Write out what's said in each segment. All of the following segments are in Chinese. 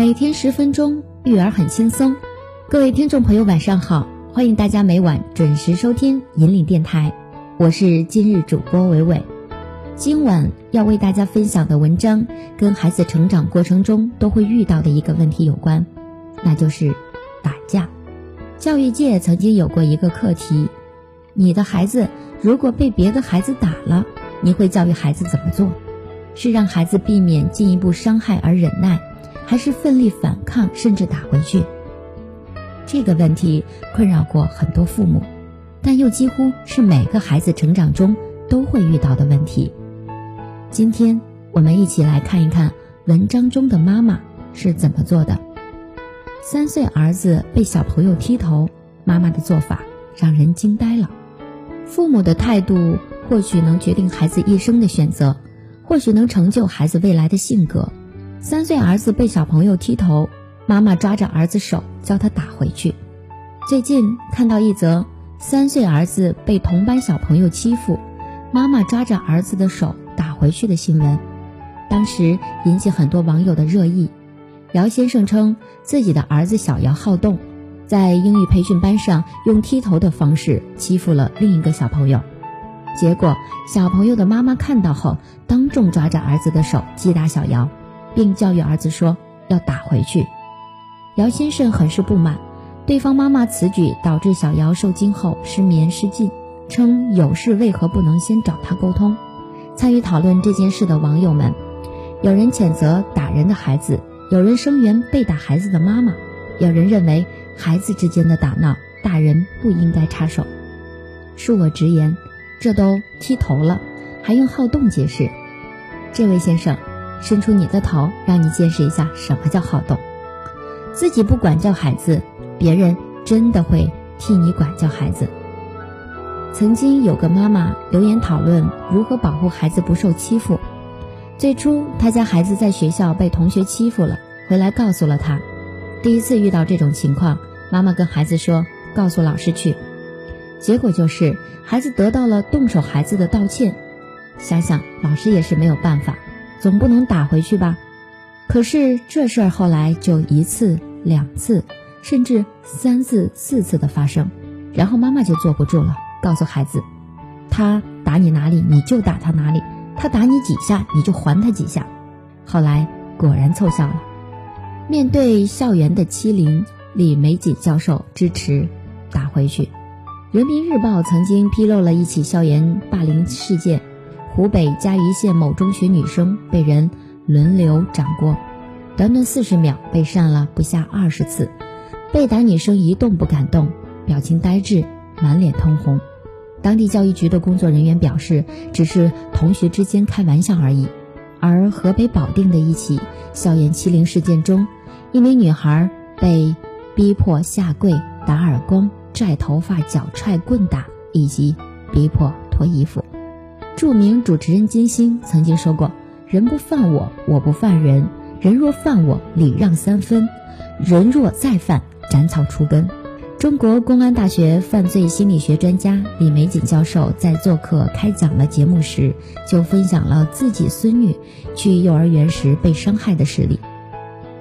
每天十分钟，育儿很轻松。各位听众朋友，晚上好，欢迎大家每晚准时收听引领电台，我是今日主播伟伟。今晚要为大家分享的文章，跟孩子成长过程中都会遇到的一个问题有关，那就是打架。教育界曾经有过一个课题：你的孩子如果被别的孩子打了，你会教育孩子怎么做？是让孩子避免进一步伤害而忍耐？还是奋力反抗，甚至打回去。这个问题困扰过很多父母，但又几乎是每个孩子成长中都会遇到的问题。今天我们一起来看一看文章中的妈妈是怎么做的。三岁儿子被小朋友踢头，妈妈的做法让人惊呆了。父母的态度或许能决定孩子一生的选择，或许能成就孩子未来的性格。三岁儿子被小朋友踢头，妈妈抓着儿子手叫他打回去。最近看到一则三岁儿子被同班小朋友欺负，妈妈抓着儿子的手打回去的新闻，当时引起很多网友的热议。姚先生称自己的儿子小姚好动，在英语培训班上用踢头的方式欺负了另一个小朋友，结果小朋友的妈妈看到后，当众抓着儿子的手击打小姚。并教育儿子说要打回去。姚先生很是不满，对方妈妈此举导致小姚受惊后失眠失禁，称有事为何不能先找他沟通？参与讨论这件事的网友们，有人谴责打人的孩子，有人声援被打孩子的妈妈，有人认为孩子之间的打闹，大人不应该插手。恕我直言，这都踢头了，还用好动解释？这位先生。伸出你的头，让你见识一下什么叫好动。自己不管教孩子，别人真的会替你管教孩子。曾经有个妈妈留言讨论如何保护孩子不受欺负。最初，她家孩子在学校被同学欺负了，回来告诉了她。第一次遇到这种情况，妈妈跟孩子说：“告诉老师去。”结果就是孩子得到了动手孩子的道歉。想想老师也是没有办法。总不能打回去吧？可是这事儿后来就一次、两次，甚至三次、四次的发生，然后妈妈就坐不住了，告诉孩子：“他打你哪里，你就打他哪里；他打你几下，你就还他几下。”后来果然凑效了。面对校园的欺凌，李玫瑾教授支持打回去。人民日报曾经披露了一起校园霸凌事件。湖北嘉鱼县某中学女生被人轮流掌掴，短短四十秒被扇了不下二十次，被打女生一动不敢动，表情呆滞，满脸通红。当地教育局的工作人员表示，只是同学之间开玩笑而已。而河北保定的一起校园欺凌事件中，一名女孩被逼迫下跪、打耳光、拽头发、脚踹、棍打，以及逼迫脱衣服。著名主持人金星曾经说过：“人不犯我，我不犯人；人若犯我，礼让三分；人若再犯，斩草除根。”中国公安大学犯罪心理学专家李玫瑾教授在做客开讲了节目时，就分享了自己孙女去幼儿园时被伤害的事例。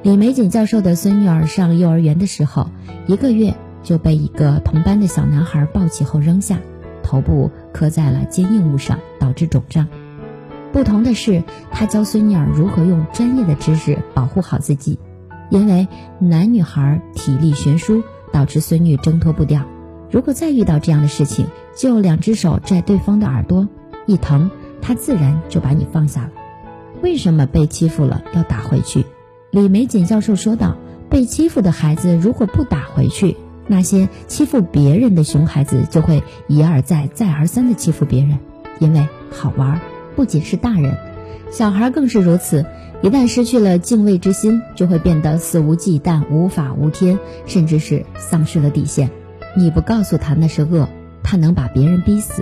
李玫瑾教授的孙女儿上幼儿园的时候，一个月就被一个同班的小男孩抱起后扔下。头部磕在了坚硬物上，导致肿胀。不同的是，他教孙女儿如何用专业的知识保护好自己。因为男女孩体力悬殊，导致孙女挣脱不掉。如果再遇到这样的事情，就两只手拽对方的耳朵，一疼，他自然就把你放下了。为什么被欺负了要打回去？李玫瑾教授说道：“被欺负的孩子如果不打回去。”那些欺负别人的熊孩子就会一而再、再而三的欺负别人，因为好玩。不仅是大人，小孩更是如此。一旦失去了敬畏之心，就会变得肆无忌惮、无法无天，甚至是丧失了底线。你不告诉他那是恶，他能把别人逼死；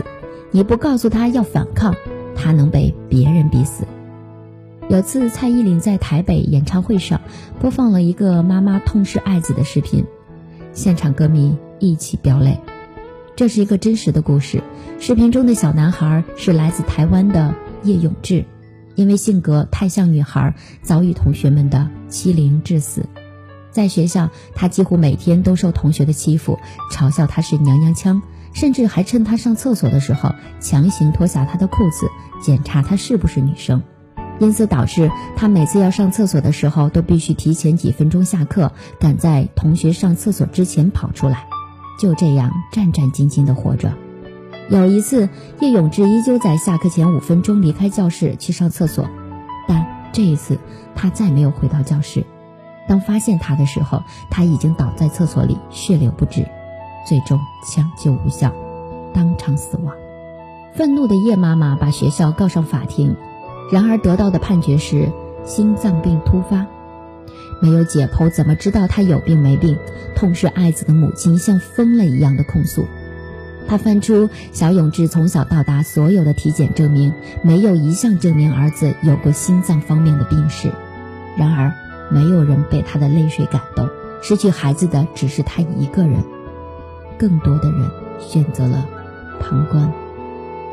你不告诉他要反抗，他能被别人逼死。有次蔡依林在台北演唱会上播放了一个妈妈痛失爱子的视频。现场歌迷一起飙泪，这是一个真实的故事。视频中的小男孩是来自台湾的叶永志，因为性格太像女孩，遭遇同学们的欺凌致死。在学校，他几乎每天都受同学的欺负，嘲笑他是娘娘腔，甚至还趁他上厕所的时候强行脱下他的裤子，检查他是不是女生。因此导致他每次要上厕所的时候，都必须提前几分钟下课，赶在同学上厕所之前跑出来，就这样战战兢兢地活着。有一次，叶永志依旧在下课前五分钟离开教室去上厕所，但这一次他再没有回到教室。当发现他的时候，他已经倒在厕所里，血流不止，最终抢救无效，当场死亡。愤怒的叶妈妈把学校告上法庭，然而得到的判决是心脏病突发，没有解剖，怎么知道他有病没病？痛失爱子的母亲像疯了一样的控诉。他翻出小永志从小到大所有的体检证明，没有一项证明儿子有过心脏方面的病史。然而。没有人被他的泪水感动，失去孩子的只是他一个人。更多的人选择了旁观。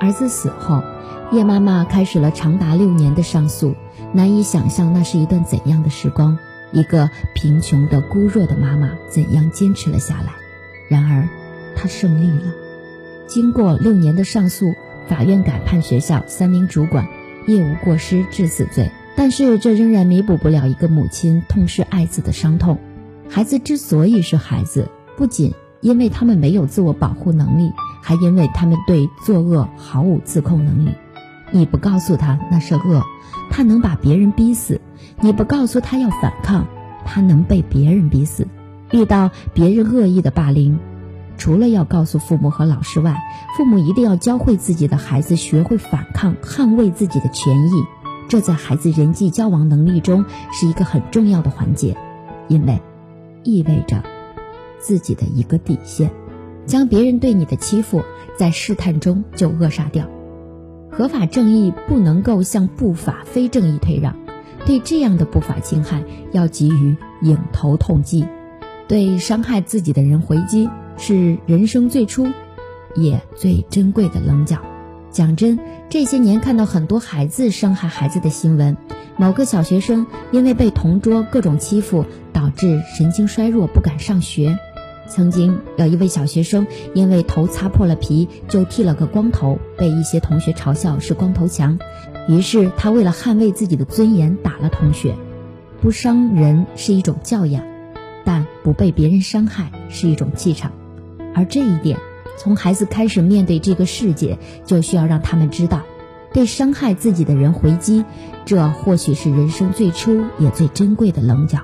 儿子死后，叶妈妈开始了长达六年的上诉。难以想象那是一段怎样的时光。一个贫穷的孤弱的妈妈怎样坚持了下来？然而，她胜利了。经过六年的上诉，法院改判学校三名主管业无过失致死罪。但是这仍然弥补不了一个母亲痛失爱子的伤痛。孩子之所以是孩子，不仅因为他们没有自我保护能力，还因为他们对作恶毫无自控能力。你不告诉他那是恶，他能把别人逼死；你不告诉他要反抗，他能被别人逼死。遇到别人恶意的霸凌，除了要告诉父母和老师外，父母一定要教会自己的孩子学会反抗，捍卫自己的权益。这在孩子人际交往能力中是一个很重要的环节，因为意味着自己的一个底线，将别人对你的欺负在试探中就扼杀掉。合法正义不能够向不法非正义退让，对这样的不法侵害要给予迎头痛击，对伤害自己的人回击是人生最初也最珍贵的棱角。讲真，这些年看到很多孩子伤害孩子的新闻，某个小学生因为被同桌各种欺负，导致神经衰弱，不敢上学。曾经有一位小学生因为头擦破了皮，就剃了个光头，被一些同学嘲笑是光头强，于是他为了捍卫自己的尊严，打了同学。不伤人是一种教养，但不被别人伤害是一种气场，而这一点。从孩子开始面对这个世界，就需要让他们知道，对伤害自己的人回击，这或许是人生最初也最珍贵的棱角。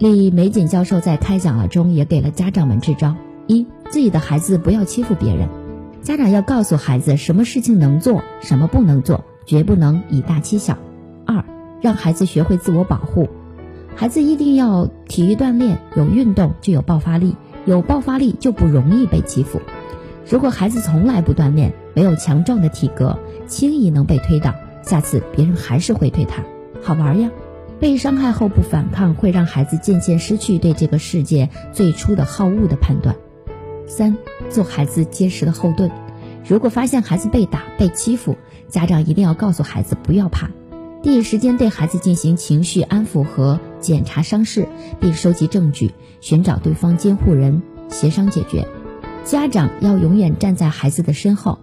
李玫瑾教授在开讲了中也给了家长们支招：一，自己的孩子不要欺负别人，家长要告诉孩子什么事情能做，什么不能做，绝不能以大欺小；二，让孩子学会自我保护，孩子一定要体育锻炼，有运动就有爆发力，有爆发力就不容易被欺负。如果孩子从来不锻炼，没有强壮的体格，轻易能被推倒，下次别人还是会推他。好玩呀！被伤害后不反抗，会让孩子渐渐失去对这个世界最初的好恶的判断。三，做孩子结实的后盾。如果发现孩子被打、被欺负，家长一定要告诉孩子不要怕，第一时间对孩子进行情绪安抚和检查伤势，并收集证据，寻找对方监护人，协商解决。家长要永远站在孩子的身后，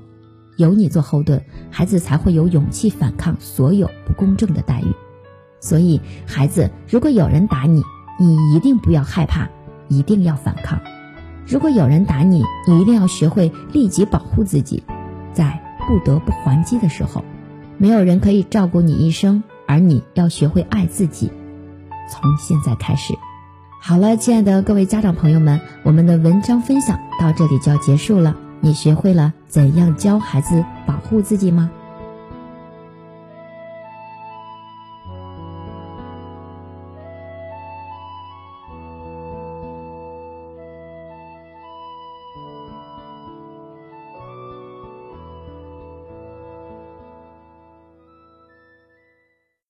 有你做后盾，孩子才会有勇气反抗所有不公正的待遇。所以，孩子，如果有人打你，你一定不要害怕，一定要反抗；如果有人打你，你一定要学会立即保护自己，在不得不还击的时候，没有人可以照顾你一生，而你要学会爱自己。从现在开始。好了，亲爱的各位家长朋友们，我们的文章分享到这里就要结束了。你学会了怎样教孩子保护自己吗？